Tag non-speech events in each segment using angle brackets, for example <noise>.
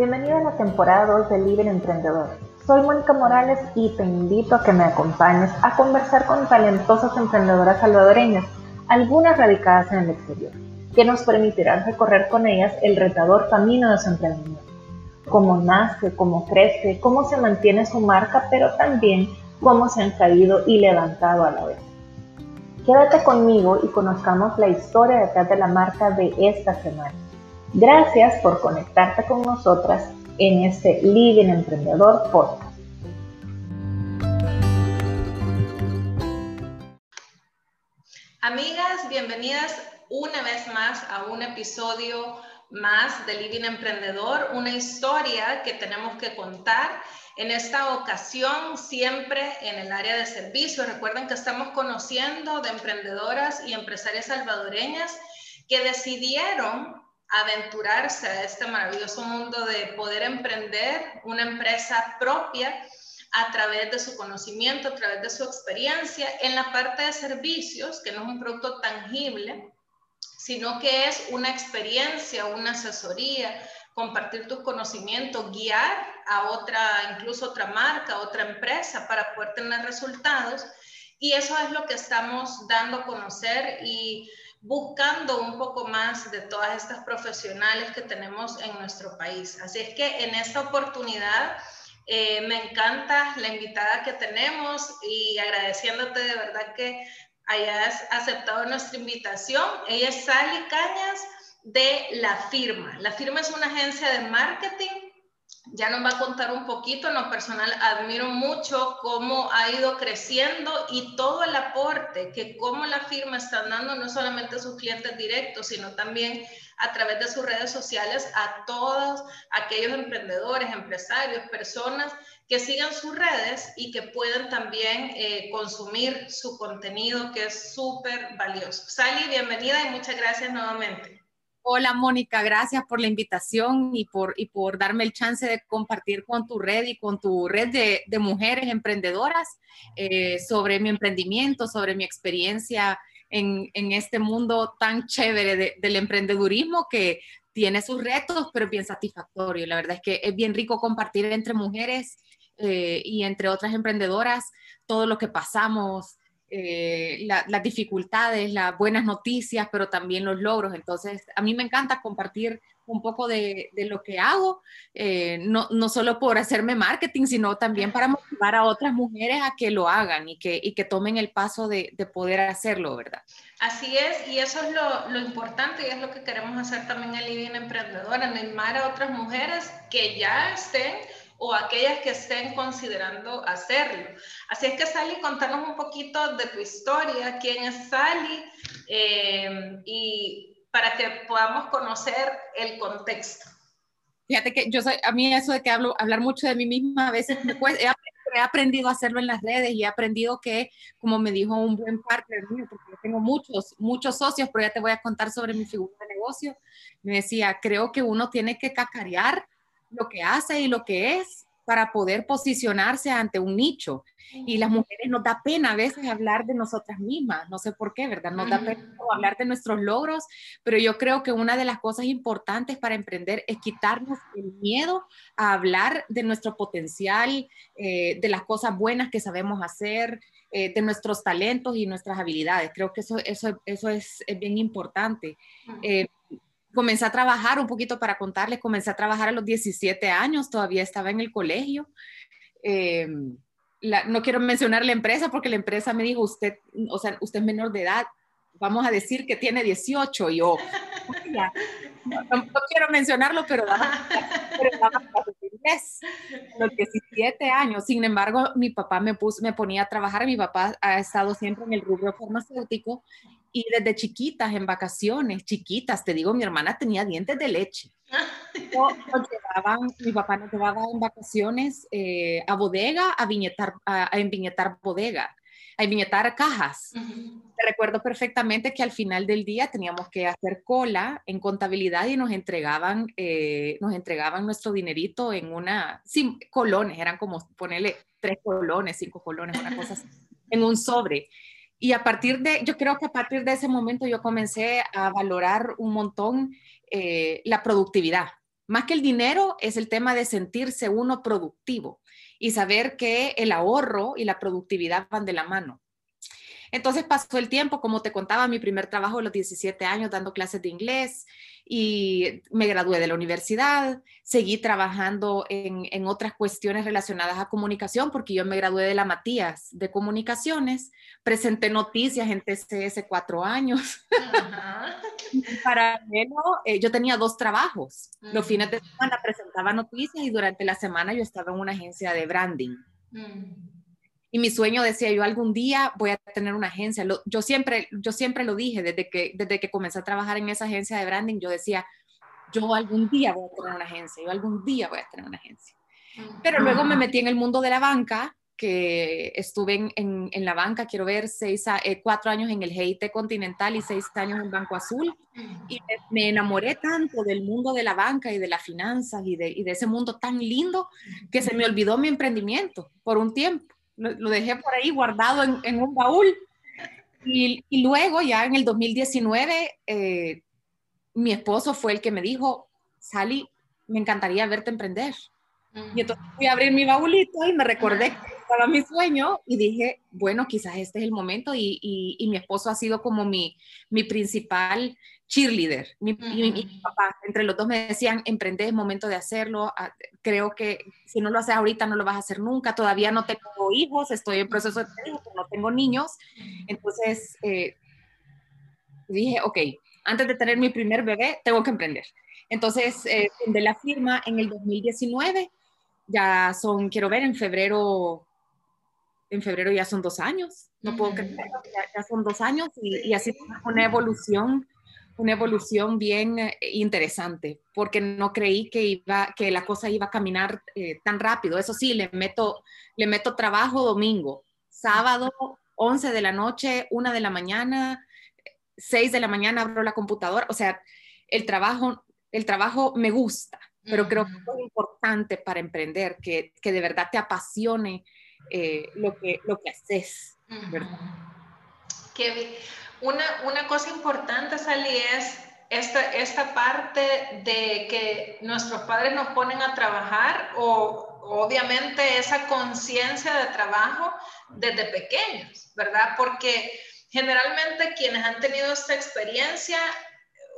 Bienvenido a la temporada 2 de Libre Emprendedor. Soy Mónica Morales y te invito a que me acompañes a conversar con talentosas emprendedoras salvadoreñas, algunas radicadas en el exterior, que nos permitirán recorrer con ellas el retador camino de su emprendimiento. Cómo nace, cómo crece, cómo se mantiene su marca, pero también cómo se han caído y levantado a la vez. Quédate conmigo y conozcamos la historia detrás de la marca de esta semana. Gracias por conectarte con nosotras en este Living Emprendedor Podcast. Amigas, bienvenidas una vez más a un episodio más de Living Emprendedor, una historia que tenemos que contar. En esta ocasión, siempre en el área de servicio. Recuerden que estamos conociendo de emprendedoras y empresarias salvadoreñas que decidieron aventurarse a este maravilloso mundo de poder emprender una empresa propia a través de su conocimiento, a través de su experiencia en la parte de servicios, que no es un producto tangible, sino que es una experiencia, una asesoría, compartir tus conocimientos, guiar a otra, incluso otra marca, otra empresa para poder tener resultados. Y eso es lo que estamos dando a conocer y buscando un poco más de todas estas profesionales que tenemos en nuestro país. Así es que en esta oportunidad eh, me encanta la invitada que tenemos y agradeciéndote de verdad que hayas aceptado nuestra invitación. Ella es Sally Cañas de La Firma. La Firma es una agencia de marketing ya nos va a contar un poquito. En lo personal, admiro mucho cómo ha ido creciendo y todo el aporte que como la firma está dando, no solamente a sus clientes directos, sino también a través de sus redes sociales a todos aquellos emprendedores, empresarios, personas que sigan sus redes y que puedan también eh, consumir su contenido, que es súper valioso. Sally, bienvenida y muchas gracias nuevamente. Hola Mónica, gracias por la invitación y por, y por darme el chance de compartir con tu red y con tu red de, mujeres emprendedoras eh, sobre mi emprendimiento, sobre mi experiencia en, en este mundo tan chévere del emprendedurismo que tiene sus retos, pero bien satisfactorio. La verdad es que es bien rico compartir entre mujeres eh, y entre otras emprendedoras todo lo que pasamos, eh, las dificultades, las buenas noticias, pero también los logros. Entonces, a mí me encanta compartir un poco de, lo que hago, eh, no, no, solo por hacerme marketing, sino también para motivar a otras mujeres a que lo hagan y que, y que tomen el paso de, de, poder hacerlo, ¿verdad? Así es, y eso es lo, lo, importante y es lo que queremos hacer también en Living Emprendedora, animar a otras mujeres que ya estén o aquellas que estén considerando hacerlo. Así es que Sally, contanos un poquito de tu historia, quién es Sally eh, y para que podamos conocer el contexto. Fíjate que yo soy, a mí eso de que hablo, hablar mucho de mí misma a veces <laughs> me cuesta, he, aprendido a hacerlo en las redes y he aprendido que, como me dijo un buen partner mío, porque yo tengo muchos, muchos socios, pero ya te voy a contar sobre mi figura de negocio, me decía, creo que uno tiene que cacarear lo que hace y lo que es para poder posicionarse ante un nicho. Y las mujeres nos da pena a veces hablar de nosotras mismas, no sé por qué, ¿verdad? Nos da pena hablar de nuestros logros, pero yo creo que una de las cosas importantes para emprender es quitarnos el miedo a hablar de nuestro potencial, eh, de las cosas buenas que sabemos hacer, eh, de nuestros talentos y nuestras habilidades. Creo que eso, eso, eso es, bien importante comencé a trabajar un poquito para contarles, comencé a trabajar a los 17 años, todavía estaba en el colegio. Eh, no quiero mencionar la empresa porque la empresa me dijo, usted, o sea, usted es menor de edad, vamos a decir que tiene 18 y yo, no, quiero mencionarlo, pero daba, pero daba los 17 años. Sin embargo, mi papá me, puso, me ponía a trabajar, mi papá ha estado siempre en el rubro farmacéutico y desde chiquitas, en vacaciones, chiquitas, te digo, mi hermana tenía dientes de leche. <laughs> mi papá nos llevaba en vacaciones eh, a bodega, a, viñetar, a, enviñetar bodega, a enviñetar cajas. recuerdo perfectamente que al final del día teníamos que hacer cola en contabilidad y nos entregaban, eh, nos entregaban nuestro dinerito en una, sin colones, eran como ponerle tres colones, cinco colones, una cosa así, en un sobre. Y a partir de, yo creo que a partir de ese momento yo comencé a valorar un montón eh, la productividad, Más que el dinero, es el tema de sentirse uno productivo y saber que el ahorro y la productividad van de la mano. Entonces pasó el tiempo, como te contaba, mi primer trabajo a los 17 años dando clases de inglés y me gradué de la universidad, seguí trabajando en, otras cuestiones relacionadas a comunicación porque yo me gradué de la Matías de comunicaciones, presenté noticias en TCS cuatro años. <laughs> Para eh, yo tenía dos trabajos. Los fines de semana presentaba noticias y durante la semana yo estaba en una agencia de branding. Y mi sueño decía, yo algún día voy a tener una agencia. yo, siempre, yo siempre lo dije, desde que, desde que comencé a trabajar en esa agencia de branding, yo decía, yo algún día voy a tener una agencia, yo algún día voy a tener una agencia. Pero luego me metí en el mundo de la banca, que estuve en, en, la banca, quiero ver, seis, eh, cuatro años en el GIT Continental y seis años en Banco Azul. Y me, enamoré tanto del mundo de la banca y de las finanzas y de, y de ese mundo tan lindo que se me olvidó mi emprendimiento por un tiempo lo, dejé por ahí guardado en, un baúl. Y, luego, ya en el 2019, eh, mi esposo fue el que me dijo, Sally, me encantaría verte emprender. Y entonces fui a abrir mi baúlito y me recordé que estaba mi sueño y dije, bueno, quizás este es el momento y, y, mi esposo ha sido como mi, mi principal cheerleader. Mi, mi, papá, entre los dos me decían, emprende, es momento de hacerlo. Ah, creo que si no lo haces ahorita no lo vas a hacer nunca. Todavía no tengo hijos, estoy en proceso de hijos, no tengo niños. Entonces eh, dije, ok, antes de tener mi primer bebé, tengo que emprender. Entonces, eh, fundé la firma en el 2019 ya son, quiero ver, en febrero, en febrero ya son dos años, no puedo creer, ya, son dos años y, y así una evolución, una evolución bien eh, interesante, porque no creí que iba, que la cosa iba a caminar eh, tan rápido. Eso sí, le meto, le meto trabajo domingo, sábado, 11 de la noche, 1 de la mañana, 6 de la mañana abro la computadora, o sea, el trabajo, el trabajo me gusta pero creo que es importante para emprender, que, que de verdad te apasione eh, lo, que, lo que haces. una, una cosa importante, Sally, es esta, esta parte de que nuestros padres nos ponen a trabajar o obviamente esa conciencia de trabajo desde pequeños, ¿verdad? Porque generalmente quienes han tenido esta experiencia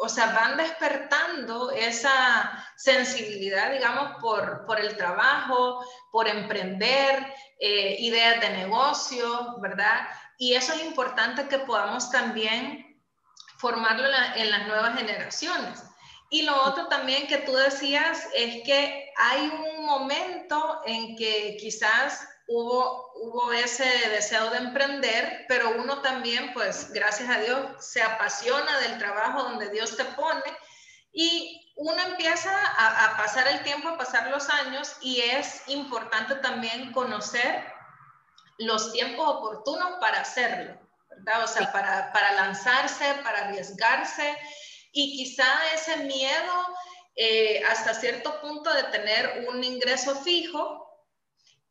o sea, van despertando esa sensibilidad, digamos, por, por el trabajo, por emprender, eh, ideas de negocio, ¿verdad? Y eso es importante que podamos también formarlo en, las nuevas generaciones. Y lo otro también que tú decías es que hay un momento en que quizás hubo, hubo ese deseo de emprender, pero uno también, pues gracias a Dios, se apasiona del trabajo donde Dios te pone y uno empieza a, pasar el tiempo, a pasar los años y es importante también conocer los tiempos oportunos para hacerlo, ¿verdad? O sea, para, para lanzarse, para arriesgarse y quizá ese miedo eh, hasta cierto punto de tener un ingreso fijo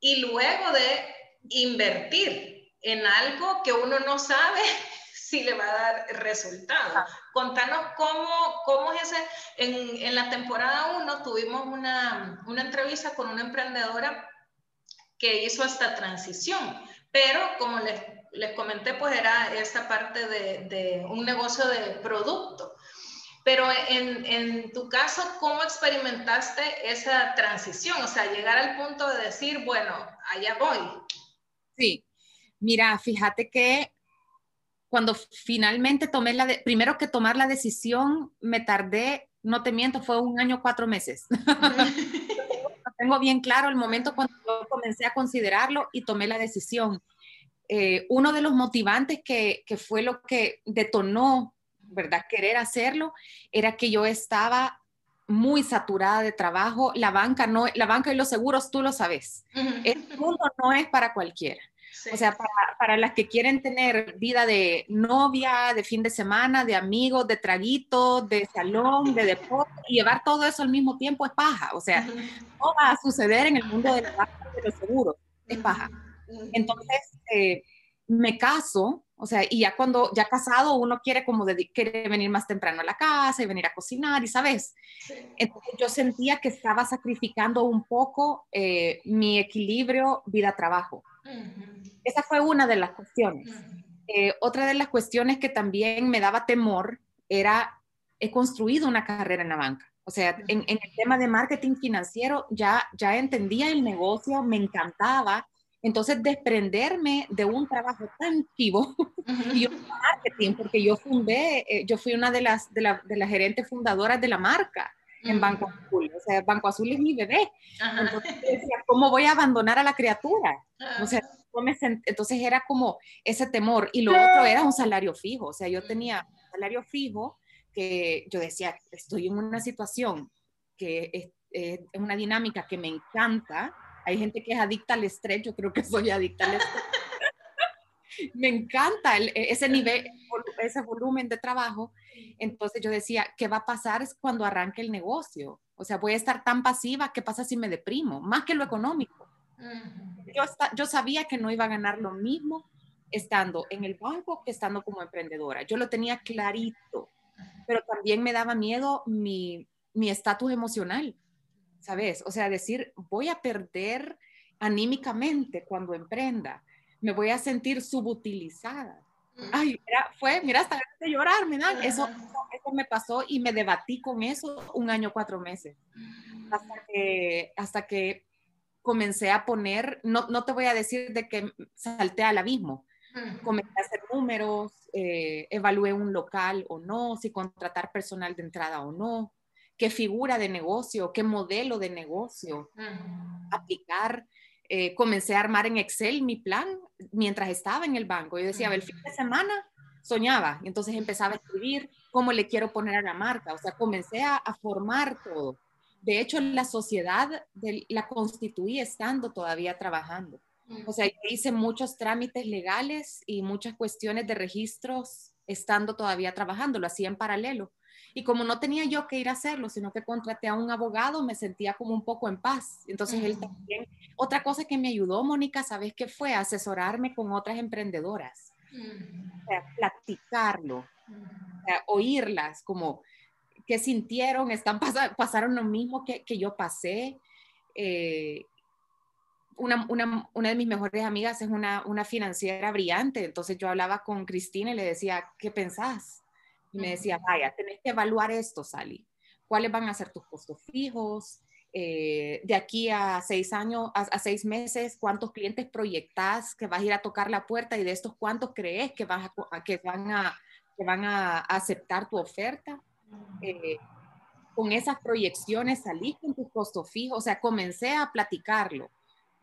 y luego de invertir en algo que uno no sabe <laughs> si le va a dar resultado. Contanos cómo, cómo es ese, en, en la temporada 1 tuvimos una, una entrevista con una emprendedora que hizo esta transición, pero como les, les comenté, pues era esta parte de, de un negocio de producto. Pero en, en, tu caso, ¿cómo experimentaste esa transición? O sea, llegar al punto de decir, bueno, allá voy. Sí, mira, fíjate que cuando finalmente tomé la, primero que tomar la decisión, me tardé, no te miento, fue un año, cuatro meses. <laughs> tengo bien claro el momento cuando yo comencé a considerarlo y tomé la decisión. Eh, uno de los motivantes que, que fue lo que detonó ¿verdad? Querer hacerlo, era que yo estaba muy saturada de trabajo. La banca, no, la banca y los seguros, tú lo sabes. El mundo no es para cualquiera. O sea, para, para, las que quieren tener vida de novia, de fin de semana, de amigos, de traguitos, de salón, de deporte, y llevar todo eso al mismo tiempo es paja. O sea, no va a suceder en el mundo de la banca y de los seguros, es paja. Entonces, eh, me caso, o sea, y ya cuando, ya casado, uno quiere como quiere venir más temprano a la casa y venir a cocinar, y sabes, entonces yo sentía que estaba sacrificando un poco eh, mi equilibrio vida-trabajo. Esa fue una de las cuestiones. Eh, otra de las cuestiones que también me daba temor era, he construido una carrera en la banca. O sea, en, en, el tema de marketing financiero ya, ya entendía el negocio, me encantaba, entonces, desprenderme de un trabajo tan activo <laughs> y marketing, porque yo fundé, eh, yo fui una de las, de, la, de las gerentes fundadoras de la marca en Banco Azul. O sea, Banco Azul es mi bebé. Entonces, ¿cómo voy a abandonar a la criatura? O sea, entonces era como ese temor. Y lo otro era un salario fijo. O sea, yo tenía un salario fijo que yo decía, estoy en una situación que es, es una dinámica que me encanta, hay gente que es adicta al estrés, yo creo que soy adicta al estrés. <laughs> me encanta e, ese nivel, ese volumen de trabajo. Entonces yo decía, ¿qué va a pasar cuando arranque el negocio? O sea, voy a estar tan pasiva, ¿qué pasa si me deprimo? Más que lo económico. Yo, yo sabía que no iba a ganar lo mismo estando en el banco que estando como emprendedora. Yo lo tenía clarito, pero también me daba miedo mi estatus emocional. ¿Sabes? O sea, decir, voy a perder anímicamente cuando emprenda, me voy a sentir subutilizada. Ay, fue, mira, hasta de llorar, me dan. Eso, eso me pasó y me debatí con eso un año, cuatro meses. Hasta que, hasta que comencé a poner, no, no te voy a decir de que salté al abismo, comencé a hacer números, eh, evalué un local o no, si contratar personal de entrada o no, qué figura de negocio, qué modelo de negocio aplicar. Eh, comencé a armar en Excel mi plan mientras estaba en el banco. Yo decía, el fin de semana soñaba y entonces empezaba a escribir cómo le quiero poner a la marca. O sea, comencé a, formar todo. De hecho, la sociedad la constituí estando todavía trabajando. O sea, hice muchos trámites legales y muchas cuestiones de registros estando todavía trabajando, lo hacía en paralelo. Y como no tenía yo que ir a hacerlo, sino que contraté a un abogado, me sentía como un poco en paz. Entonces él también, otra cosa que me ayudó, Mónica, ¿sabes qué fue? Asesorarme con otras emprendedoras. O sea, platicarlo, o sea, oírlas, como qué sintieron, están pasaron lo mismo que, que yo pasé. Eh, una, una, una, de mis mejores amigas es una, una financiera brillante, entonces yo hablaba con Cristina y le decía, ¿qué pensás? Y me decía, vaya, tenés que evaluar esto, Sally. ¿Cuáles van a ser tus costos fijos? Eh, de aquí a seis años, a, seis meses, ¿cuántos clientes proyectás que vas a ir a tocar la puerta y de estos cuántos crees que, vas a, que, van, a, que van a aceptar tu oferta? Eh, con esas proyecciones salí con tus costos fijos, o sea, comencé a platicarlo.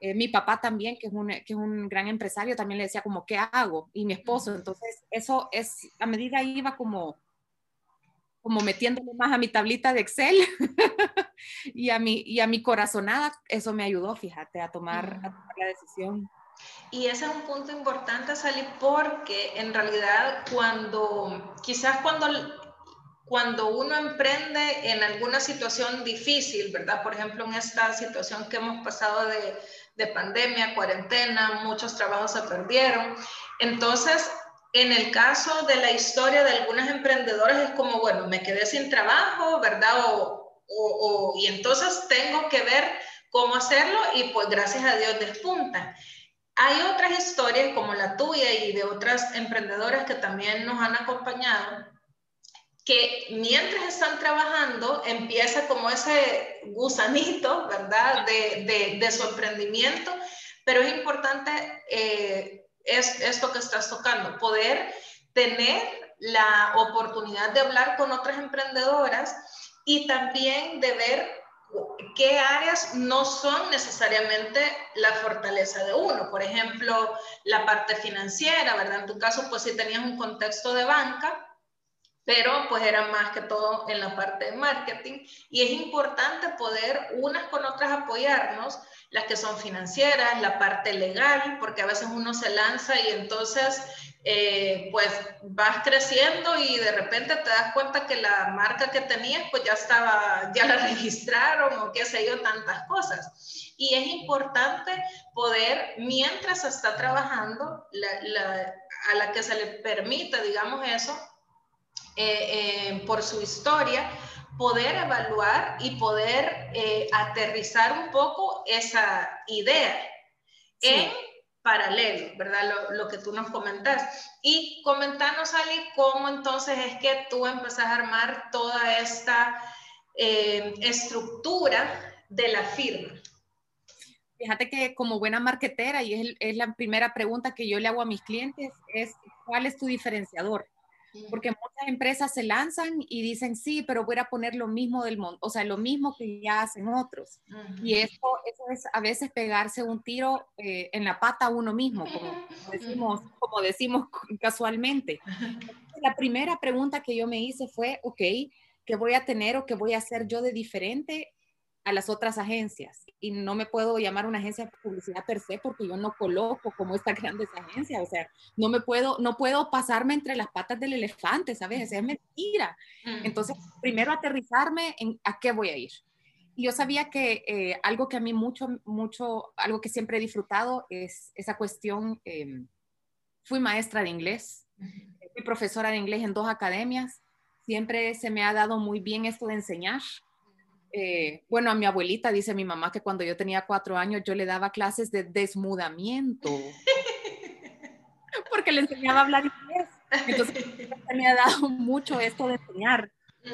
Eh, mi papá también, que es, un, que es un gran empresario, también le decía como, ¿qué hago? Y mi esposo, entonces eso es, a medida iba como, como metiéndome más a mi tablita de Excel <laughs> y, a mi, y a mi corazonada, eso me ayudó, fíjate, a tomar, a tomar la decisión. Y ese es un punto importante, Sally, porque en realidad cuando, quizás cuando cuando uno emprende en alguna situación difícil, ¿verdad? Por ejemplo, en esta situación que hemos pasado de, de pandemia, cuarentena, muchos trabajos se perdieron. Entonces, en el caso de la historia de algunos emprendedores es como, bueno, me quedé sin trabajo, ¿verdad? O, o, y entonces tengo que ver cómo hacerlo y pues gracias a Dios despuntan. Hay otras historias como la tuya y de otras emprendedoras que también nos han acompañado que mientras están trabajando empieza como ese gusanito, ¿verdad?, de, de, su emprendimiento, pero es importante eh, es, esto que estás tocando, poder tener la oportunidad de hablar con otras emprendedoras y también de ver qué áreas no son necesariamente la fortaleza de uno. Por ejemplo, la parte financiera, ¿verdad? En tu caso, pues si tenías un contexto de banca, pero pues era más que todo en la parte de marketing y es importante poder unas con otras apoyarnos, las que son financieras, la parte legal, porque a veces uno se lanza y entonces eh, pues vas creciendo y de repente te das cuenta que la marca que tenías pues ya estaba, ya la <laughs> registraron o qué sé yo, tantas cosas. Y es importante poder, mientras está trabajando, a la que se le permita, digamos eso, eh, eh, por su historia, poder evaluar y poder eh, aterrizar un poco esa idea en paralelo, ¿verdad? Lo, que tú nos comentas. Y comentarnos, Ali, cómo entonces es que tú empezás a armar toda esta estructura de la firma. Fíjate que como buena marketera, y es, es, la primera pregunta que yo le hago a mis clientes, es ¿cuál es tu diferenciador? Porque muchas empresas se lanzan y dicen, sí, pero voy a poner lo mismo del mundo, o sea, lo mismo que ya hacen otros. Y eso, eso es a veces pegarse un tiro eh, en la pata a uno mismo, como, <laughs> decimos, como decimos <laughs> casualmente. <laughs> La primera pregunta que yo me hice fue, ok, ¿qué voy a tener o qué voy a hacer yo de diferente a las otras agencias y no me puedo llamar una agencia de publicidad per se porque yo no coloco como esta grande agencia, o sea, no me puedo, no puedo pasarme entre las patas del elefante, ¿sabes? Es mentira. Entonces, primero aterrizarme en a qué voy a ir. Y yo sabía que eh, algo que a mí mucho, mucho, algo que siempre he disfrutado es esa cuestión, em, fui maestra de inglés, fui profesora de inglés en dos academias, siempre se me ha dado muy bien esto de enseñar. Eh, bueno, a mi abuelita dice mi mamá que cuando yo tenía cuatro años yo le daba clases de desmudamiento porque le enseñaba a hablar inglés. Entonces me ha dado mucho esto de enseñar.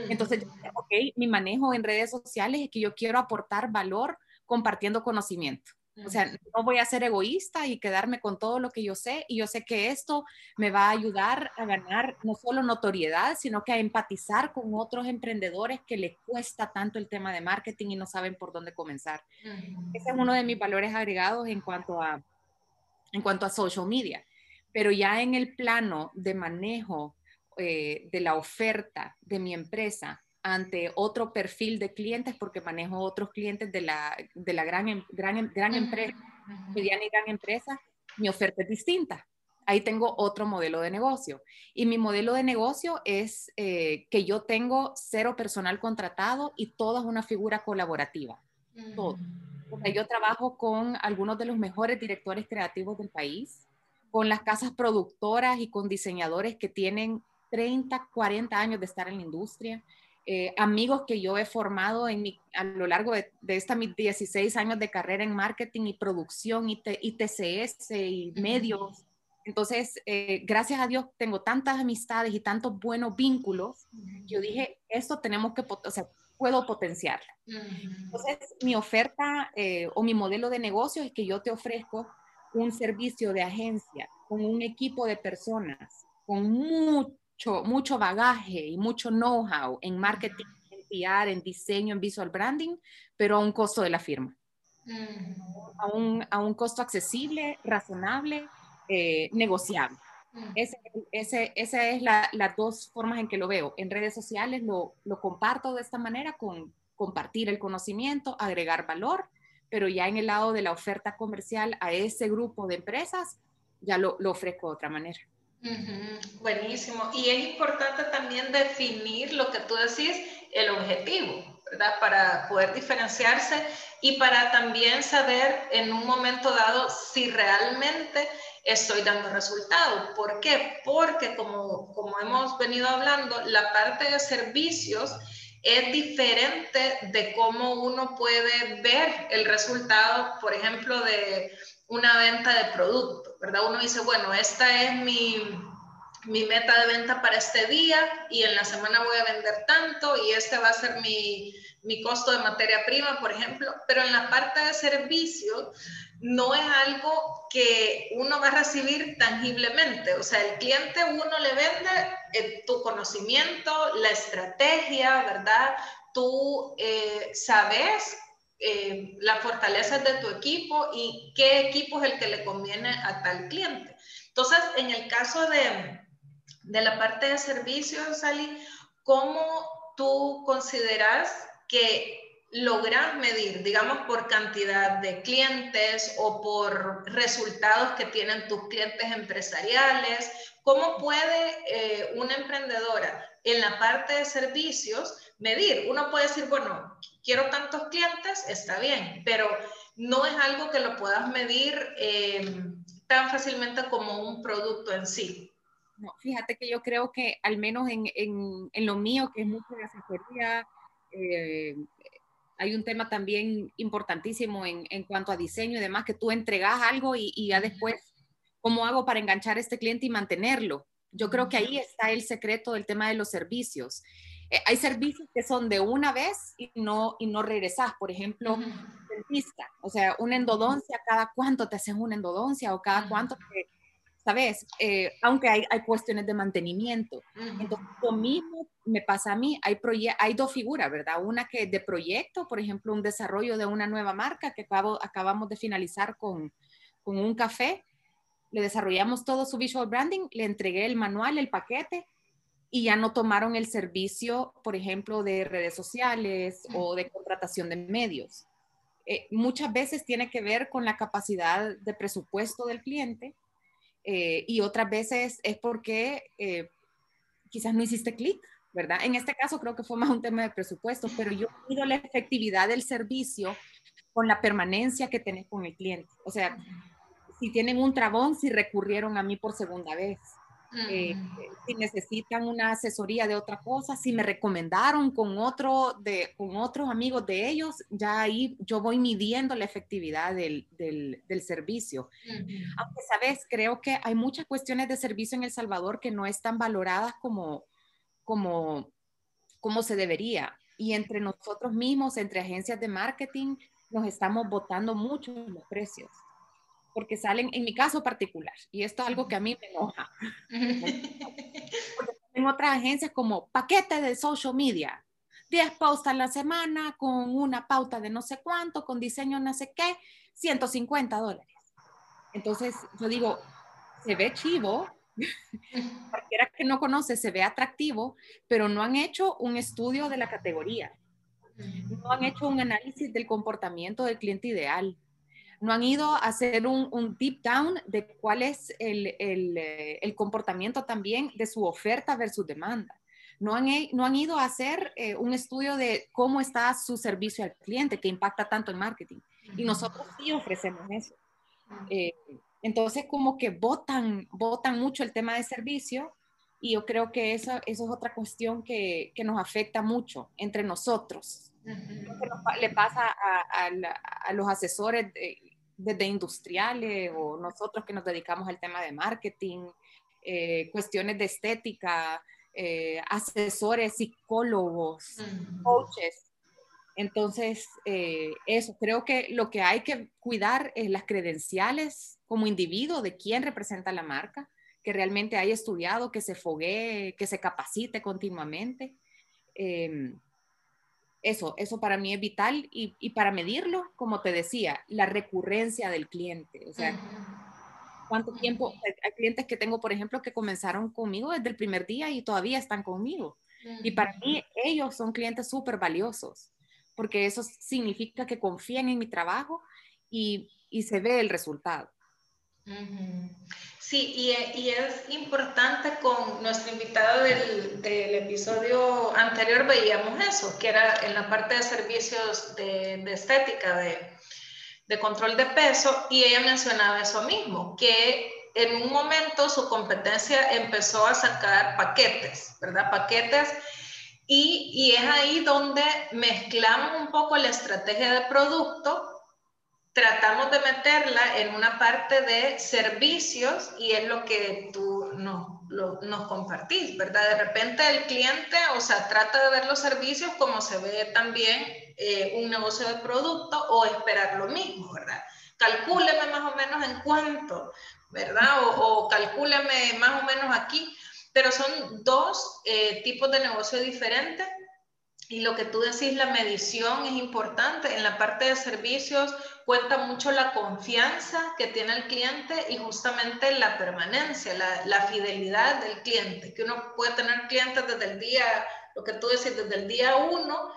Entonces, ok, mi manejo en redes sociales es que yo quiero aportar valor compartiendo conocimiento. O sea, no voy a ser egoísta y quedarme con todo lo que yo sé. Y yo sé que esto me va a ayudar a ganar no solo notoriedad, sino que a empatizar con otros emprendedores que les cuesta tanto el tema de marketing y no saben por dónde comenzar. Ese es uno de mis valores agregados en cuanto a, en cuanto a social media. Pero ya en el plano de manejo eh, de la oferta de mi empresa, ante otro perfil de clientes porque manejo otros clientes de la, de la gran, em, gran, em, gran empresa, mediana y gran empresa, mi oferta es distinta. Ahí tengo otro modelo de negocio. Y mi modelo de negocio es eh, que yo tengo cero personal contratado y toda una figura colaborativa. Todo. yo trabajo con algunos de los mejores directores creativos del país, con las casas productoras y con diseñadores que tienen 30, 40 años de estar en la industria. Eh, amigos que yo he formado en a lo largo de, de esta mis 16 años de carrera en marketing y producción y, TCS y medios. Entonces, eh, gracias a Dios tengo tantas amistades y tantos buenos vínculos. Yo dije, esto tenemos que, o sea, puedo potenciarlo. Entonces, mi oferta eh, o mi modelo de negocio es que yo te ofrezco un servicio de agencia con un equipo de personas con mucho mucho, bagaje y mucho know-how en marketing, en PR, en diseño, en visual branding, pero a un costo de la firma. a, un, a, un, costo accesible, razonable, eh, negociable. Esa ese, ese es las dos formas en que lo veo. En redes sociales lo, lo, comparto de esta manera con compartir el conocimiento, agregar valor, pero ya en el lado de la oferta comercial a ese grupo de empresas, ya lo, lo ofrezco de otra manera. Buenísimo. Y es importante también definir lo que tú decís, el objetivo, ¿verdad? Para poder diferenciarse y para también saber en un momento dado si realmente estoy dando resultados. ¿Por qué? Porque como, como hemos venido hablando, la parte de servicios es diferente de cómo uno puede ver el resultado, por ejemplo, de una venta de producto, ¿verdad? Uno dice, bueno, esta es mi, mi meta de venta para este día y en la semana voy a vender tanto y este va a ser mi, mi costo de materia prima, por ejemplo, pero en la parte de servicio no es algo que uno va a recibir tangiblemente, o sea, el cliente uno le vende eh, tu conocimiento, la estrategia, ¿verdad? Tú eh, sabes eh, las fortalezas de tu equipo y qué equipo es el que le conviene a tal cliente. Entonces, en el caso de, de la parte de servicios, Sally, ¿cómo tú consideras que logras medir, digamos, por cantidad de clientes o por resultados que tienen tus clientes empresariales? ¿Cómo puede eh, una emprendedora en la parte de servicios medir? Uno puede decir, bueno, quiero tantos clientes, está bien, pero no es algo que lo puedas medir eh, tan fácilmente como un producto en sí. No, fíjate que yo creo que al menos en, en, en lo mío, que es mucho de asesoría, eh, hay un tema también importantísimo en, en, cuanto a diseño y demás, que tú entregas algo y, y, ya después, ¿cómo hago para enganchar a este cliente y mantenerlo? Yo creo que ahí está el secreto del tema de los servicios. Eh, hay servicios que son de una vez y no, y no regresas. Por ejemplo, uh -huh. dentista, o sea, una endodoncia, ¿cada cuánto te haces una endodoncia o cada uh -huh. cuánto te, ¿sabes? Eh, aunque hay, hay, cuestiones de mantenimiento. Uh -huh. Entonces, lo mismo me pasa a mí. Hay, hay dos figuras, ¿verdad? Una que de proyecto, por ejemplo, un desarrollo de una nueva marca que acabo, acabamos de finalizar con, con un café. Le desarrollamos todo su visual branding, le entregué el manual, el paquete, y ya no tomaron el servicio, por ejemplo, de redes sociales o de contratación de medios. Eh, muchas veces tiene que ver con la capacidad de presupuesto del cliente eh, y otras veces es porque eh, quizás no hiciste clic, ¿verdad? En este caso creo que fue más un tema de presupuesto, pero yo mido la efectividad del servicio con la permanencia que tenés con el cliente. O sea, si tienen un trabón, si recurrieron a mí por segunda vez. Eh, si necesitan una asesoría de otra cosa, si me recomendaron con, otro de, con otros amigos de ellos, ya ahí yo voy midiendo la efectividad del, del, del servicio. Uh -huh. Aunque, sabes, creo que hay muchas cuestiones de servicio en El Salvador que no están valoradas como, como, como se debería. Y entre nosotros mismos, entre agencias de marketing, nos estamos votando mucho los precios porque salen, en mi caso particular, y esto es algo que a mí me enoja. <laughs> porque en otras agencias como paquete de social media, 10 posts a la semana con una pauta de no sé cuánto, con diseño no sé qué, 150 dólares. Entonces yo digo, se ve chivo, <laughs> cualquiera que no conoce se ve atractivo, pero no han hecho un estudio de la categoría. No han hecho un análisis del comportamiento del cliente ideal no han ido a hacer un, un deep down de cuál es el, el, el, comportamiento también de su oferta versus demanda. No han, no han ido a hacer eh, un estudio de cómo está su servicio al cliente, que impacta tanto el marketing. Y nosotros sí ofrecemos eso. Eh, entonces, como que votan, votan mucho el tema de servicio y yo creo que eso, eso es otra cuestión que, que nos afecta mucho entre nosotros. Uh -huh. le pasa a, a, a, los asesores de, desde industriales o nosotros que nos dedicamos al tema de marketing, eh, cuestiones de estética, eh, asesores, psicólogos, uh -huh. coaches. Entonces, eh, eso, creo que lo que hay que cuidar es las credenciales como individuo de quién representa la marca, que realmente haya estudiado, que se foguee, que se capacite continuamente. Eh, eso, eso para mí es vital y, y, para medirlo, como te decía, la recurrencia del cliente. O sea, uh -huh. cuánto tiempo, hay clientes que tengo, por ejemplo, que comenzaron conmigo desde el primer día y todavía están conmigo. Uh -huh. Y para mí ellos son clientes súper valiosos, porque eso significa que confían en mi trabajo y, y se ve el resultado. Sí, y, y, es importante con nuestro invitado del, del, episodio anterior veíamos eso, que era en la parte de servicios de, de estética, de, de, control de peso, y ella mencionaba eso mismo, que en un momento su competencia empezó a sacar paquetes, ¿verdad? Paquetes, y, y es ahí donde mezclamos un poco la estrategia de producto tratamos de meterla en una parte de servicios y es lo que tú no, lo, nos compartís, ¿verdad? De repente el cliente, o sea, trata de ver los servicios como se ve también eh, un negocio de producto o esperar lo mismo, ¿verdad? Calcúleme más o menos en cuánto, ¿verdad? O, o calcúleme más o menos aquí, pero son dos eh, tipos de negocio diferentes y lo que tú decís, la medición es importante. En la parte de servicios cuenta mucho la confianza que tiene el cliente y justamente la permanencia, la, fidelidad del cliente, que uno puede tener clientes desde el día, lo que tú decís, desde el día uno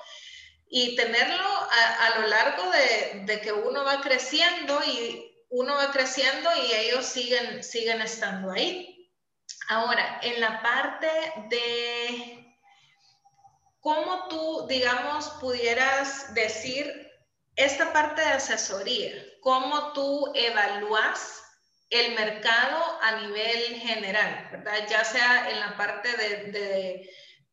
y tenerlo a, lo largo de, de, que uno va creciendo y uno va creciendo y ellos siguen, siguen estando ahí. Ahora, en la parte de ¿cómo tú, digamos, pudieras decir esta parte de asesoría? ¿Cómo tú evalúas el mercado a nivel general, ¿verdad? Ya sea en la parte de, de,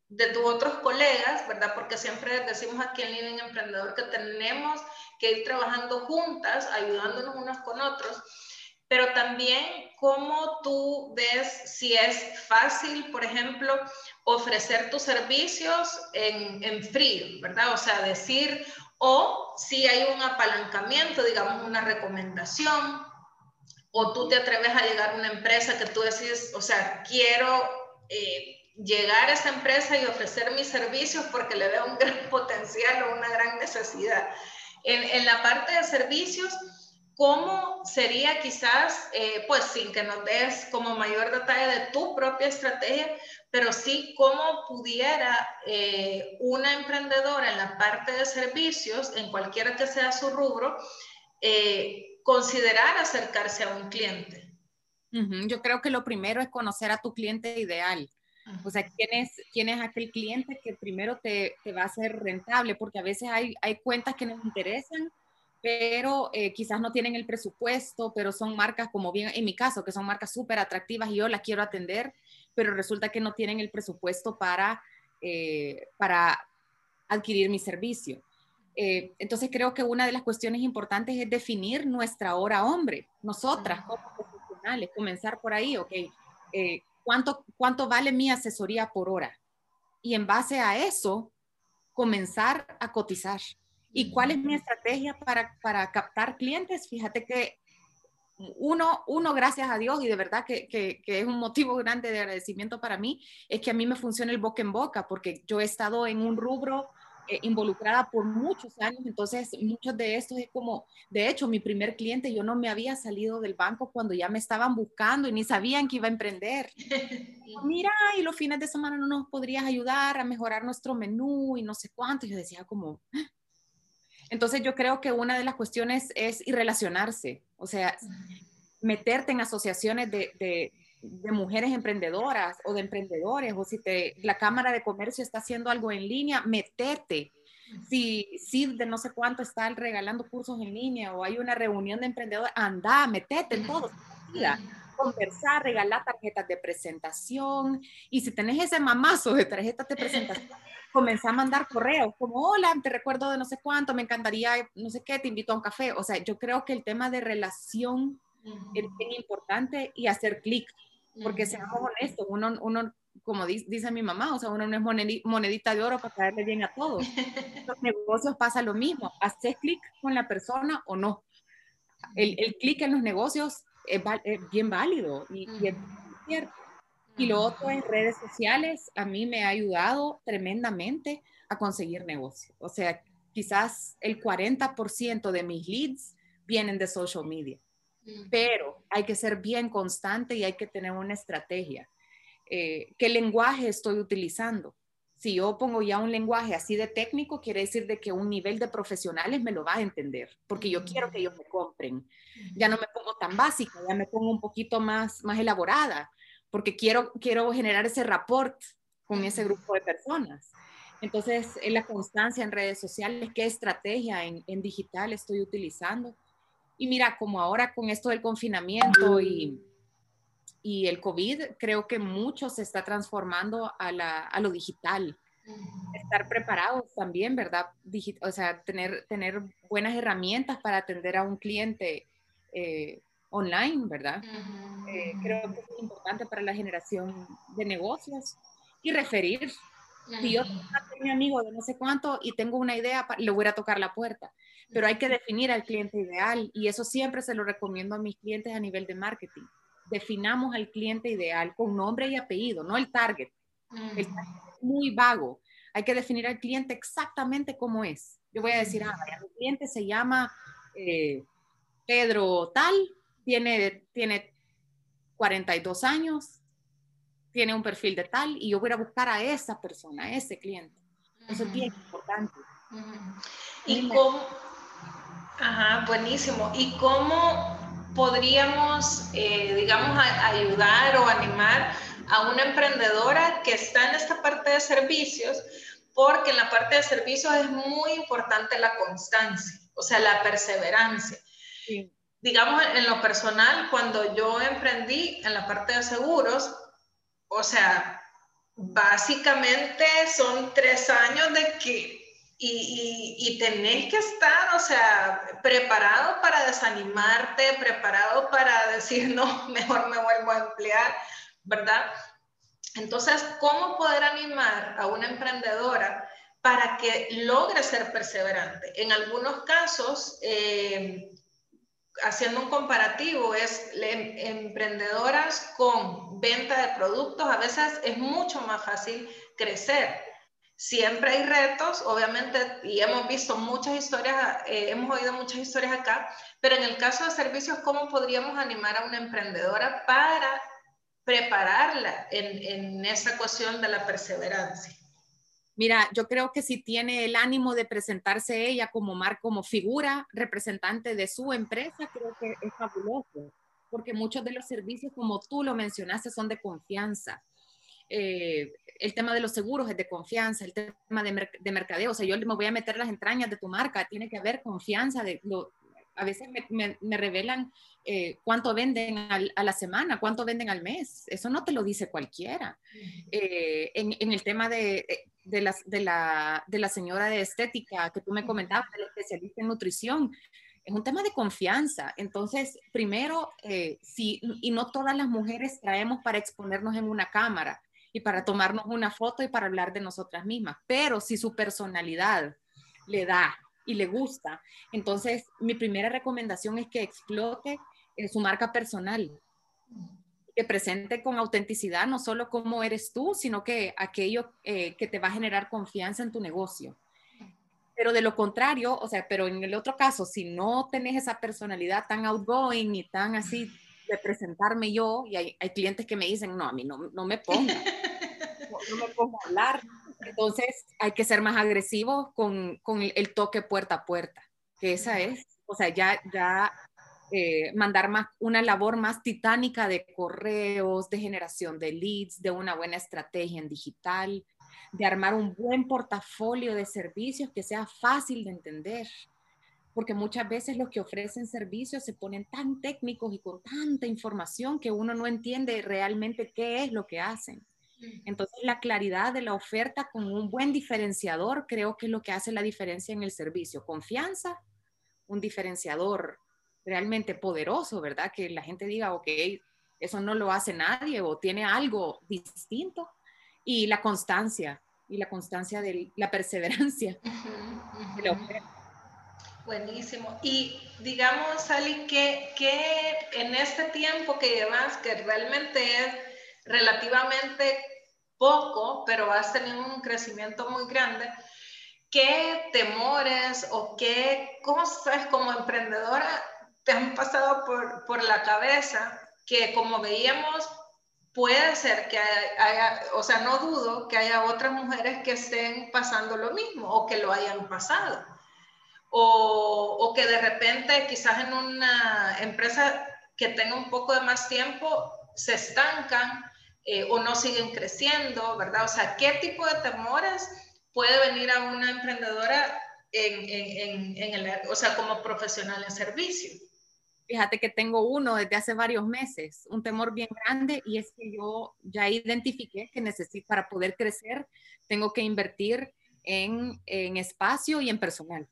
de tus otros colegas, ¿verdad? Porque siempre decimos aquí en Línea Emprendedor que tenemos que ir trabajando juntas, ayudándonos unos con otros pero también cómo tú ves si es fácil, por ejemplo, ofrecer tus servicios en, en frío, ¿verdad? O sea, decir, o si hay un apalancamiento, digamos, una recomendación, o tú te atreves a llegar a una empresa que tú decides, o sea, quiero eh, llegar a esa empresa y ofrecer mis servicios porque le veo un <laughs> gran potencial o una gran necesidad. En, en la parte de servicios, ¿Cómo sería quizás, eh, pues sin que nos des como mayor detalle de tu propia estrategia, pero sí cómo pudiera eh, una emprendedora en la parte de servicios, en cualquiera que sea su rubro, eh, considerar acercarse a un cliente? Yo creo que lo primero es conocer a tu cliente ideal. O sea, ¿quién es, quién es aquel cliente que primero te, te va a hacer rentable? Porque a veces hay, hay cuentas que nos interesan, pero eh, quizás no tienen el presupuesto, pero son marcas como bien, en mi caso, que son marcas súper atractivas y yo las quiero atender, pero resulta que no tienen el presupuesto para, eh, para adquirir mi servicio. Eh, entonces creo que una de las cuestiones importantes es definir nuestra hora hombre, nosotras como profesionales, comenzar por ahí, ok, ¿cuánto, ¿cuánto vale mi asesoría por hora? Y en base a eso, comenzar a cotizar. ¿Y cuál es mi estrategia para, para captar clientes? Fíjate que uno, uno, gracias a Dios, y de verdad que, que, es un motivo grande de agradecimiento para mí, es que a mí me funciona el boca en boca, porque yo he estado en un rubro eh, involucrada por muchos años, entonces muchos de estos es como, de hecho, mi primer cliente, yo no me había salido del banco cuando ya me estaban buscando y ni sabían que iba a emprender. <laughs> Mira, y los fines de semana no nos podrías ayudar a mejorar nuestro menú y no sé cuánto. Yo decía como, entonces yo creo que una de las cuestiones es relacionarse, o sea, meterte en asociaciones de, mujeres emprendedoras o de emprendedores, o si te, la Cámara de Comercio está haciendo algo en línea, meterte. Si, si de no sé cuánto está regalando cursos en línea o hay una reunión de emprendedores, anda, metete en todo. Conversar, regalar tarjetas de presentación y si tenés ese mamazo de tarjetas de presentación, <laughs> comencé a mandar correos como, hola, te recuerdo de no sé cuánto, me encantaría, no sé qué, te invito a un café. O sea, yo creo que el tema de relación es bien importante y hacer clic, porque seamos honestos, uno, uno como dice, mi mamá, o sea, uno no es monedita de oro para caerle bien a todos. <laughs> Los negocios pasa lo mismo, haces clic con la persona o no. El, el clic en los negocios es, bien válido y, y es cierto. Y lo otro en redes sociales, a mí me ha ayudado tremendamente a conseguir negocio. O sea, quizás el 40% de mis leads vienen de social media, pero hay que ser bien constante y hay que tener una estrategia. Eh, ¿Qué lenguaje estoy utilizando? Si yo pongo ya un lenguaje así de técnico, quiere decir de que un nivel de profesionales me lo va a entender, porque yo quiero que ellos me compren. Ya no me pongo tan básica, ya me pongo un poquito más, más elaborada porque quiero, quiero generar ese rapport con ese grupo de personas. Entonces, en la constancia en redes sociales, qué estrategia en, en, digital estoy utilizando. Y mira, como ahora con esto del confinamiento y, y el COVID, creo que mucho se está transformando a, la, a lo digital. Estar preparados también, ¿verdad? o sea, tener, tener buenas herramientas para atender a un cliente eh, online, ¿verdad? Eh, creo que es importante para la generación de negocios y referir. Si yo tengo mi amigo de no sé cuánto y tengo una idea, le voy a tocar la puerta. Pero hay que definir al cliente ideal y eso siempre se lo recomiendo a mis clientes a nivel de marketing. Definamos al cliente ideal con nombre y apellido, no el target. El target es muy vago. hay que definir al cliente exactamente cómo es. Yo voy a decir, ah, mi cliente se llama eh, Pedro tal, tiene, tiene 42 años, tiene un perfil de tal, y yo voy a buscar a esa persona, a ese cliente. Eso es bien importante. ¿Y cómo? Ajá, buenísimo. ¿Y cómo podríamos, eh, digamos, ayudar o animar a una emprendedora que está en esta parte de servicios? Porque en la parte de servicios es muy importante la constancia, o sea, la perseverancia. Digamos, en lo personal, cuando yo emprendí en la parte de seguros, o sea, básicamente son tres años de que y, y, tenés que estar, o sea, preparado para desanimarte, preparado para <laughs> decir, no, mejor me vuelvo a emplear, ¿verdad? Entonces, ¿cómo poder animar a una emprendedora para que logre ser perseverante? En algunos casos, eh, haciendo un comparativo, es emprendedoras con venta de productos, a veces es mucho más fácil crecer. Siempre hay retos, obviamente, y hemos visto muchas historias, eh, hemos oído muchas historias acá, pero en el caso de servicios, ¿cómo podríamos animar a una emprendedora para prepararla en, en esa cuestión de la perseverancia? Mira, yo creo que si tiene el ánimo de presentarse ella como mar, como figura representante de su empresa, creo que es fabuloso, porque muchos de los servicios, como tú lo mencionaste, son de confianza. Eh, el tema de los seguros es de confianza, el tema de, de, mercadeo, o sea, yo me voy a meter las entrañas de tu marca, tiene que haber confianza, de lo, a veces me, me, revelan eh, cuánto venden a la semana, cuánto venden al mes. Eso no te lo dice cualquiera. Eh, en, en, el tema de, eh, de, la, de, la, de la señora de estética que tú me comentabas, el especialista en nutrición, es un tema de confianza. Entonces, primero, si, y no todas las mujeres traemos para exponernos en una cámara y para tomarnos una foto y para hablar de nosotras mismas, pero si su personalidad le da y le gusta. Entonces, mi primera recomendación es que explote en su marca personal, que presente con autenticidad no solo cómo eres tú, sino que aquello eh, que te va a generar confianza en tu negocio. Pero de lo contrario, o sea, pero en el otro caso, si no tenés esa personalidad tan outgoing y tan así de presentarme yo, y hay, clientes que me dicen, no, a mí no, no me ponga, <laughs> no, me ponga a hablar, entonces hay que ser más agresivos con, con, el toque puerta a puerta, que esa es, o sea, ya, ya eh, mandar más, una labor más titánica de correos, de generación de leads, de una buena estrategia en digital, de armar un buen portafolio de servicios que sea fácil de entender. Porque muchas veces los que ofrecen servicios se ponen tan técnicos y con tanta información que uno no entiende realmente qué es lo que hacen. Entonces, la claridad de la oferta con un buen diferenciador creo que es lo que hace la diferencia en el servicio. Confianza, un diferenciador realmente poderoso, ¿verdad? Que la gente diga, ok, eso no lo hace nadie o tiene algo distinto. Y la constancia, y la constancia de la perseverancia de la oferta. Buenísimo. Y digamos, Sally, que, que en este tiempo que llevas, que realmente es relativamente poco, pero has tenido un crecimiento muy grande, ¿qué temores o qué cosas como emprendedora te han pasado por, por la cabeza que como veíamos puede ser que haya, o sea, no dudo que haya otras mujeres que estén pasando lo mismo o que lo hayan pasado. O, o, que de repente quizás en una empresa que tenga un poco de más tiempo se estancan eh, o no siguen creciendo, ¿verdad? O sea, ¿qué tipo de temores puede venir a una emprendedora en, en, el, o sea, como profesional en servicio? Fíjate que tengo uno desde hace varios meses, un temor bien grande y es que yo ya identifiqué que necesito, para poder crecer, tengo que invertir en, en espacio y en personal.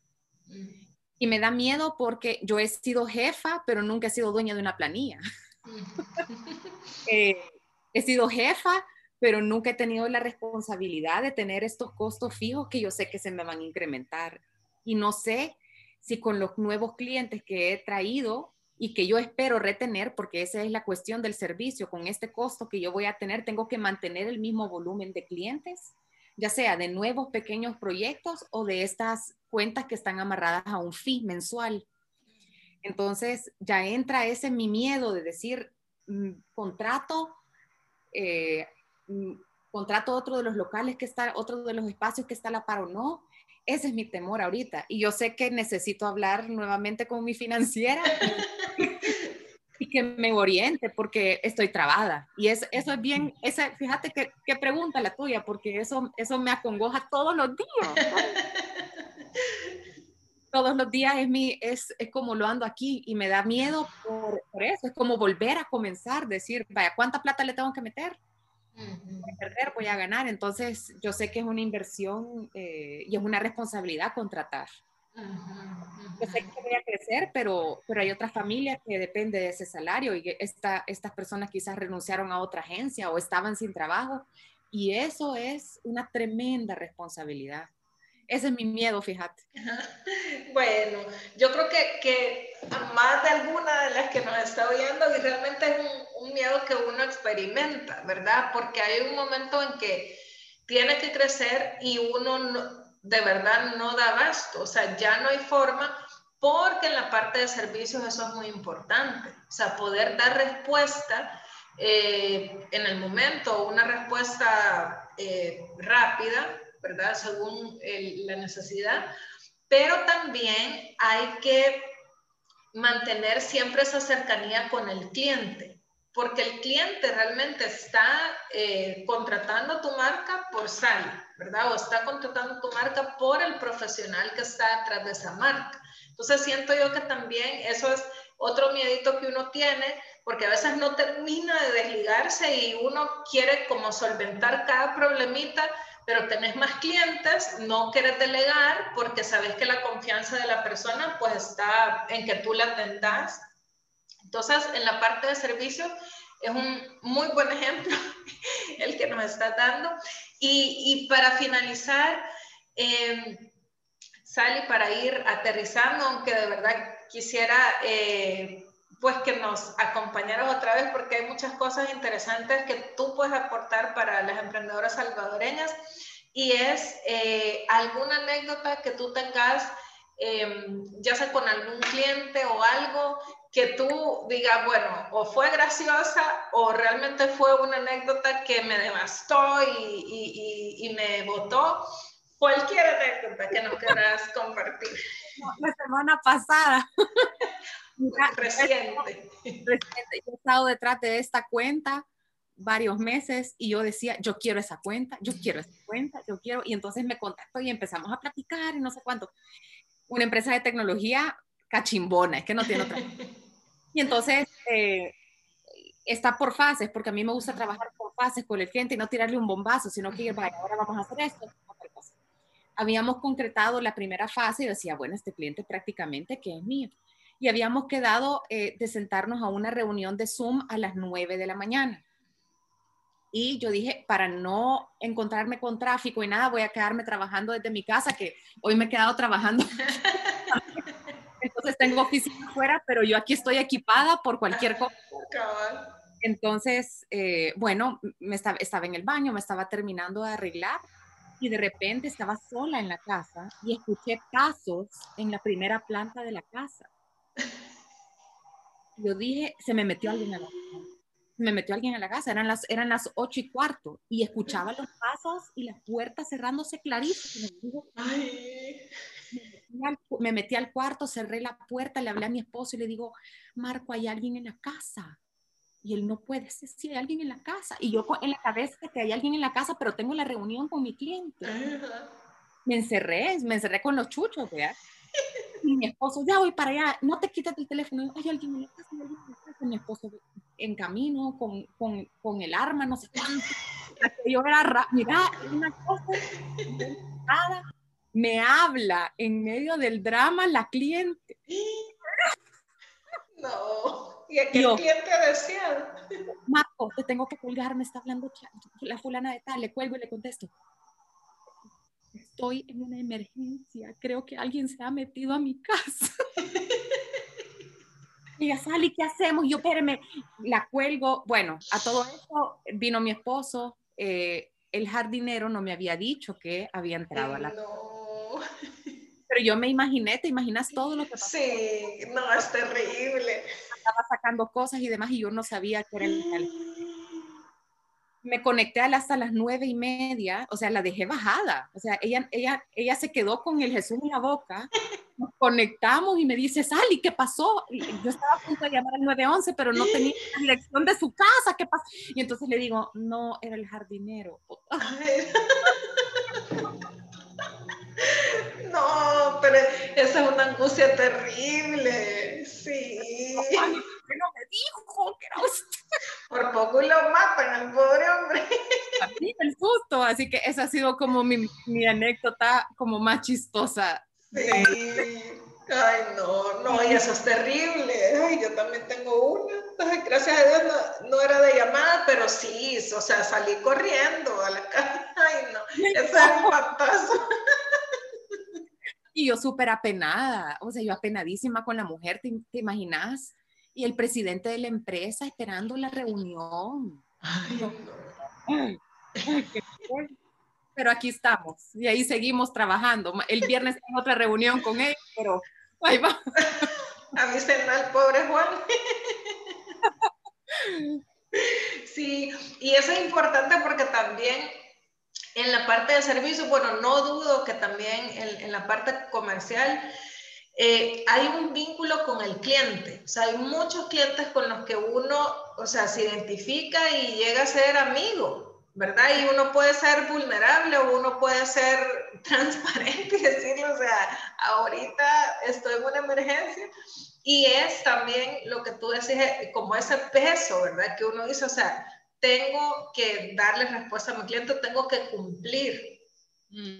Mm. Y me da miedo porque yo he sido jefa, pero nunca he sido dueña de una planilla. Mm. <laughs> eh, he sido jefa, pero nunca he tenido la responsabilidad de tener estos costos fijos que yo sé que se me van a incrementar. Y no sé si con los nuevos clientes que he traído y que yo espero retener, porque esa es la cuestión del servicio, con este costo que yo voy a tener, tengo que mantener el mismo volumen de clientes. ya sea de nuevos pequeños proyectos o de estas cuentas que están amarradas a un fee mensual. Entonces ya entra ese mi miedo de decir, mm, contrato, eh, mm, contrato otro de los locales que está, otro de los espacios que está a la par o no. Ese es mi temor ahorita. Y yo sé que necesito hablar nuevamente con mi financiera <laughs> y que me oriente porque estoy trabada. Y es, eso es bien, esa, fíjate que, qué pregunta la tuya, porque eso, eso me acongoja todos los días. Todos los días es, mi, es, es, como lo ando aquí y me da miedo por, por, eso. Es como volver a comenzar, decir, vaya, ¿cuánta plata le tengo que meter? Voy a perder, voy a ganar. Entonces, yo sé que es una inversión eh, y es una responsabilidad contratar. Yo sé que voy a crecer, pero, pero hay otras familias que depende de ese salario y esta, estas personas quizás renunciaron a otra agencia o estaban sin trabajo y eso es una tremenda responsabilidad. Ese es mi miedo, fíjate. <laughs> Bueno, yo creo que, que más de alguna de las que nos está oyendo, y realmente es un, miedo que uno experimenta, ¿verdad? Porque hay un momento en que tiene que crecer y uno no, de verdad no da abasto, o sea, ya no hay forma, porque en la parte de servicios eso es muy importante, o sea, poder dar respuesta eh, en el momento, una respuesta eh, rápida, ¿verdad? Según la necesidad, pero también hay que mantener siempre esa cercanía con el cliente, porque el cliente realmente está eh, contratando tu marca por sal, ¿verdad? O está contratando tu marca por el profesional que está detrás de esa marca. Entonces siento yo que también eso es otro miedito que uno tiene, porque a veces no termina de desligarse y uno quiere como solventar cada problemita, pero tenés más clientes, no quieres delegar porque sabes que la confianza de la persona pues está en que tú la atendas entonces, en la parte de servicio es un muy buen ejemplo <laughs> el que nos está dando. Y, para finalizar, eh, Sally, para ir aterrizando, aunque de verdad quisiera eh, pues que nos acompañaras otra vez porque hay muchas cosas interesantes que tú puedes aportar para las emprendedoras salvadoreñas y es eh, alguna anécdota que tú tengas, eh, ya sea con algún cliente o algo que tú digas, bueno, o fue graciosa o realmente fue una anécdota que me devastó y, y, y, me botó. Cualquier anécdota que nos quieras compartir. La semana pasada. <laughs> <laughs> reciente. reciente. Yo he estado detrás de esta cuenta varios meses y yo decía, yo quiero esa cuenta, yo quiero esa cuenta, yo quiero, y entonces me contacto y empezamos a platicar y no sé cuánto. Una empresa de tecnología cachimbona, es que no tiene otra. Y entonces eh, está por fases, porque a mí me gusta trabajar por fases con el cliente y no tirarle un bombazo, sino que vaya, ahora vamos a hacer esto, Habíamos concretado la primera fase y decía, bueno, este cliente prácticamente que es mío. Y habíamos quedado eh, de sentarnos a una reunión de Zoom a las 9 de la mañana. Y yo dije, para no encontrarme con tráfico y nada, voy a quedarme trabajando desde mi casa, que hoy me he quedado trabajando <laughs> entonces tengo oficina afuera, pero yo aquí estoy equipada por cualquier cosa. Entonces, eh, bueno, me estaba, estaba en el baño, me estaba terminando de arreglar y de repente estaba sola en la casa y escuché pasos en la primera planta de la casa. Yo dije, se me metió alguien a la casa. Se me metió alguien a la casa, eran las, eran las ocho y cuarto y escuchaba los pasos y las puertas cerrándose clarísimo. Ay me metí al cuarto, cerré la puerta, le hablé a mi esposo y le digo, Marco, hay alguien en la casa. Y él no puede ser, si hay alguien en la casa. Y yo en la cabeza que hay alguien en la casa, pero tengo la reunión con mi cliente. Me encerré, me encerré con los chuchos, ¿verdad? Y mi esposo, ya voy para allá, no te quites el teléfono. Hay alguien en la casa, hay alguien en la casa. Mi esposo en camino con, con, con el arma, no sé cuánto. Yo era, mira, una cosa, me habla en medio del drama la cliente. No, y aquí el cliente decía. Marco, te tengo que colgar, me está hablando la fulana de tal, le cuelgo y le contesto. Estoy en una emergencia, creo que alguien se ha metido a mi casa. <laughs> y ya Sally, ¿qué hacemos? Yo, espérame, la cuelgo. Bueno, a todo esto vino mi esposo, eh, el jardinero no me había dicho que había entrado a la... No. Pero yo me imaginé, te imaginas todo lo que pasó. Sí, no, es terrible. Estaba sacando cosas y demás y yo no sabía que era el me conecté hasta las nueve y media, o sea, la dejé bajada, o sea, ella, ella, ella se quedó con el Jesús en la boca, nos <laughs> conectamos y me dice, Sally, ¿qué pasó? Y yo estaba a punto de llamar al 911, pero no tenía <gasps> la dirección de su casa, ¿qué pasó? Y entonces le digo, no, era el jardinero. <laughs> No, pero esa es una angustia terrible, sí. no me dijo que era usted. Por poco lo matan al pobre hombre. A mí el susto, así que esa ha sido como mi, mi anécdota como más chistosa. Sí. Ay, no, no, y eso es terrible. Ay, yo también tengo una. gracias a Dios no, era de llamada, pero sí, o sea, salí corriendo a la calle. Ay, no, eso es un patazo. Y yo súper apenada, o sea, yo apenadísima con la mujer, ¿te, te imaginas? y el presidente de la empresa esperando la reunión. pero aquí estamos y ahí seguimos trabajando. El viernes tengo otra reunión con él, pero ahí va. <laughs> Avisen al pobre Juan. <laughs> Sí, y eso es importante porque también en la parte de servicio, bueno, no dudo que también en, en la parte comercial eh, hay un vínculo con el cliente. O sea, hay muchos clientes con los que uno, o sea, se identifica y llega a ser amigo, ¿verdad? Y uno puede ser vulnerable o uno puede ser <laughs> transparente y decirle, o sea, ahorita estoy en una emergencia. Y es también lo que tú decís, como ese peso, ¿verdad? Que uno dice, o sea, tengo que darle respuesta a mi cliente, tengo que cumplir,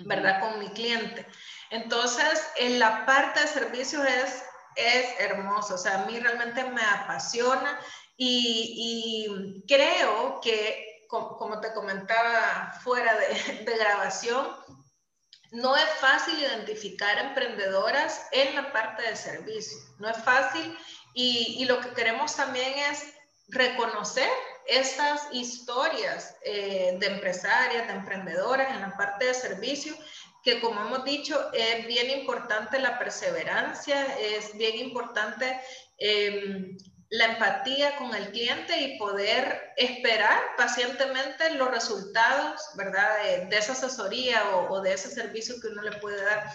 ¿verdad? Con mi cliente. Entonces, en la parte de servicios es, es hermoso, o sea, a mí realmente me apasiona y, creo que, como, te comentaba fuera <laughs> de, grabación, no es fácil identificar emprendedoras en la parte de servicio, no es fácil y, lo que queremos también es reconocer estas historias eh, de empresarias, de emprendedoras en la parte de servicio que como hemos dicho, es bien importante la perseverancia, es bien importante em, la empatía con el cliente y poder esperar pacientemente los resultados, ¿verdad? De, esa asesoría o, de ese servicio que uno le puede dar.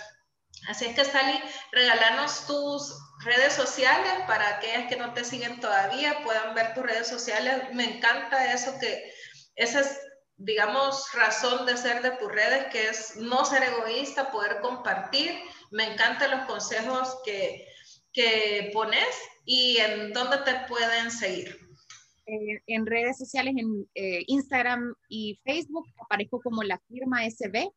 Así es que, Sally, regalanos tus redes sociales para aquellas que no te siguen todavía puedan ver tus redes sociales. Me encanta eso que esas digamos, razón de ser de tus redes, que es no ser egoísta, poder compartir. Me encantan los consejos que, que pones y en dónde te pueden seguir. en redes sociales, en eh, Instagram y Facebook, aparezco como la firma SB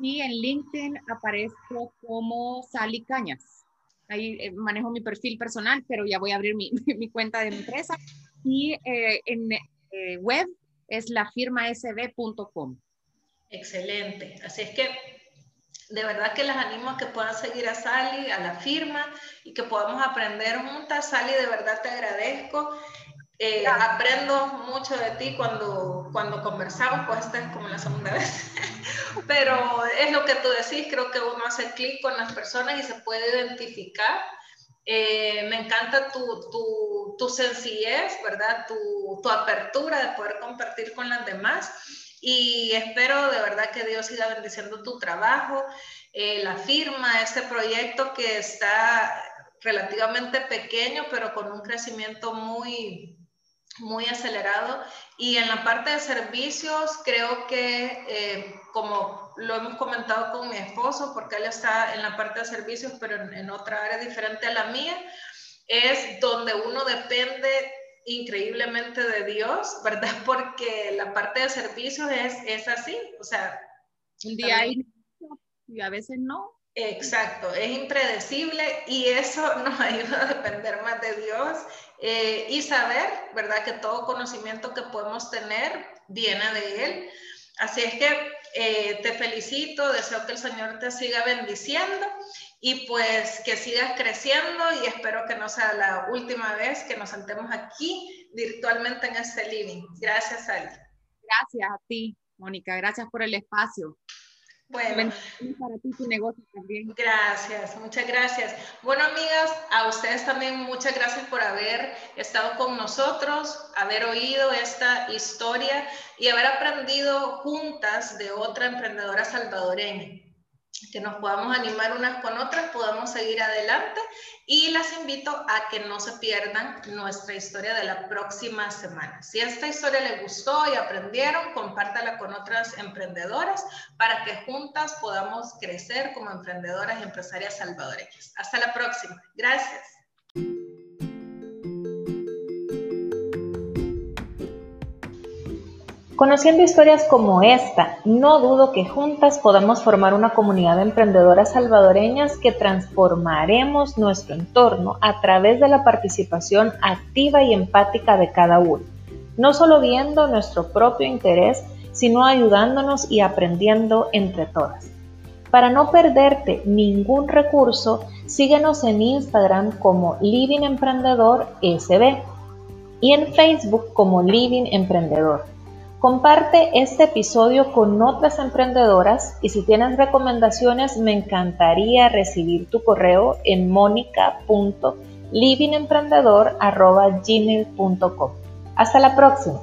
y en LinkedIn aparezco como Sally Cañas. Ahí eh, manejo mi perfil personal, pero ya voy a abrir mi, <laughs> mi cuenta de empresa. Y eh, en web es lafirmasb.com. Excelente. Así es que de verdad que les animo a que puedan seguir a Sally, a la firma y que podamos aprender juntas. Sally, de verdad te agradezco. Eh, aprendo mucho de ti cuando, cuando conversamos, pues esta es como la segunda vez. <laughs> Pero es lo que tú decís, creo que uno hace clic con las personas y se puede identificar eh, me encanta tu, tu, tu, sencillez, ¿verdad? Tu, tu apertura de poder compartir con las demás y espero de verdad que Dios siga bendiciendo tu trabajo, eh, la firma, este proyecto que está relativamente pequeño, pero con un crecimiento muy, muy acelerado. Y en la parte de servicios, creo que eh, como lo hemos comentado con mi esposo, porque él está en la parte de servicios, pero en, otra área diferente a la mía, es donde uno depende increíblemente de Dios, <laughs> ¿verdad? Porque la parte de servicios es, es así, o sea... Un día hay y a veces no. Exacto, es impredecible y eso <laughs> nos ayuda a depender más de Dios eh, y saber, ¿verdad? Que todo conocimiento que podemos tener viene de Él. Así es que eh, te felicito, deseo que el Señor te siga bendiciendo y pues que sigas creciendo y espero que no sea la última vez que nos sentemos aquí virtualmente en este living. Gracias, Ali. Gracias a ti. Mónica. Gracias por el espacio. Bueno, para ti tu negocio también. Gracias, muchas gracias. Bueno, amigas, a ustedes también muchas gracias por haber estado con nosotros, haber oído esta historia y haber aprendido juntas de otra emprendedora salvadoreña que nos podamos animar unas con otras, podamos seguir adelante y las invito a que no se pierdan nuestra historia de la próxima semana. Si esta historia les gustó y aprendieron, compártala con otras emprendedoras para que juntas podamos crecer como emprendedoras y empresarias salvadoreñas. Hasta la próxima. Gracias. Conociendo historias como esta, no dudo que juntas podamos formar una comunidad de emprendedoras salvadoreñas que transformaremos nuestro entorno a través de la participación activa y empática de cada uno, no solo viendo nuestro propio interés, sino ayudándonos y aprendiendo entre todas. Para no perderte ningún recurso, síguenos en Instagram como Living Emprendedor SB y en Facebook como Living Emprendedor. Comparte este episodio con otras emprendedoras y si tienes recomendaciones me encantaría recibir tu correo en monica.livingemprendedor.gmail.com. Hasta la próxima.